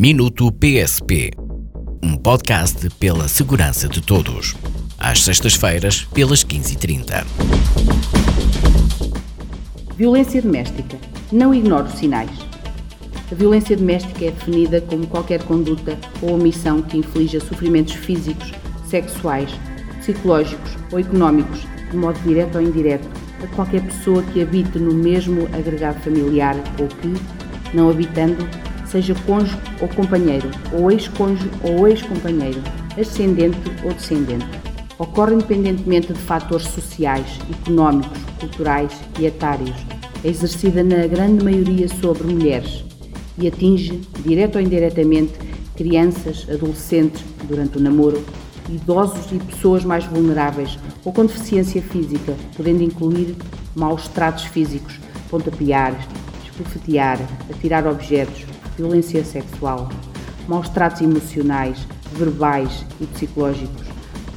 Minuto PSP, um podcast pela segurança de todos. Às sextas-feiras, pelas 15h30. Violência doméstica. Não ignore os sinais. A violência doméstica é definida como qualquer conduta ou omissão que inflige sofrimentos físicos, sexuais, psicológicos ou económicos, de modo direto ou indireto, a qualquer pessoa que habite no mesmo agregado familiar ou que, não habitando, seja cônjuge ou companheiro, ou ex-cônjuge ou ex-companheiro, ascendente ou descendente. Ocorre independentemente de fatores sociais, económicos, culturais e etários. É exercida na grande maioria sobre mulheres e atinge, direto ou indiretamente, crianças, adolescentes durante o namoro, idosos e pessoas mais vulneráveis ou com deficiência física, podendo incluir maus tratos físicos, pontapear, esbofetear, atirar objetos, violência sexual, maus tratos emocionais, verbais e psicológicos,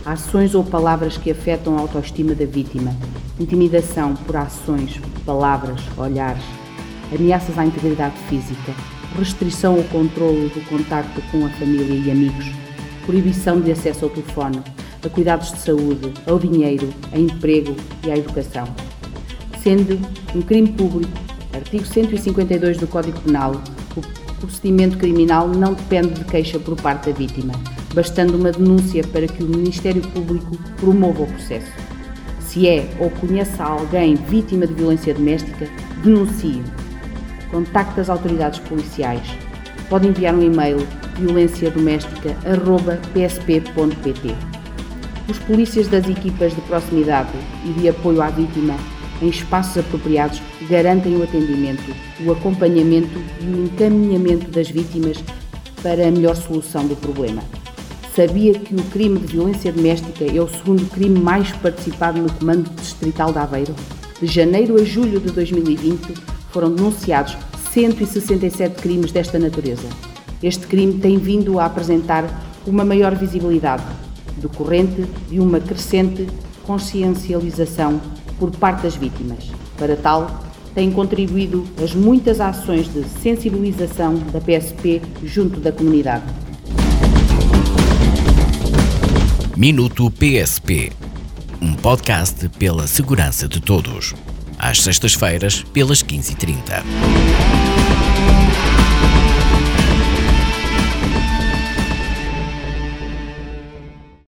ações ou palavras que afetam a autoestima da vítima, intimidação por ações, palavras, olhares, ameaças à integridade física, restrição ou controle do contacto com a família e amigos, proibição de acesso ao telefone, a cuidados de saúde, ao dinheiro, a emprego e à educação. Sendo um crime público, artigo 152 do Código Penal, o procedimento criminal não depende de queixa por parte da vítima, bastando uma denúncia para que o Ministério Público promova o processo. Se é ou conhece alguém vítima de violência doméstica, denuncie. Contacte as autoridades policiais. Pode enviar um e-mail violenciadoméstica.psp.pt. Os polícias das equipas de proximidade e de apoio à vítima em espaços apropriados garantem o atendimento, o acompanhamento e o encaminhamento das vítimas para a melhor solução do problema. Sabia que o crime de violência doméstica é o segundo crime mais participado no Comando Distrital de Aveiro? De janeiro a julho de 2020 foram denunciados 167 crimes desta natureza. Este crime tem vindo a apresentar uma maior visibilidade, decorrente de uma crescente consciencialização por parte das vítimas. Para tal, têm contribuído as muitas ações de sensibilização da PSP junto da comunidade. Minuto PSP, um podcast pela segurança de todos. Às sextas-feiras, pelas 15h30.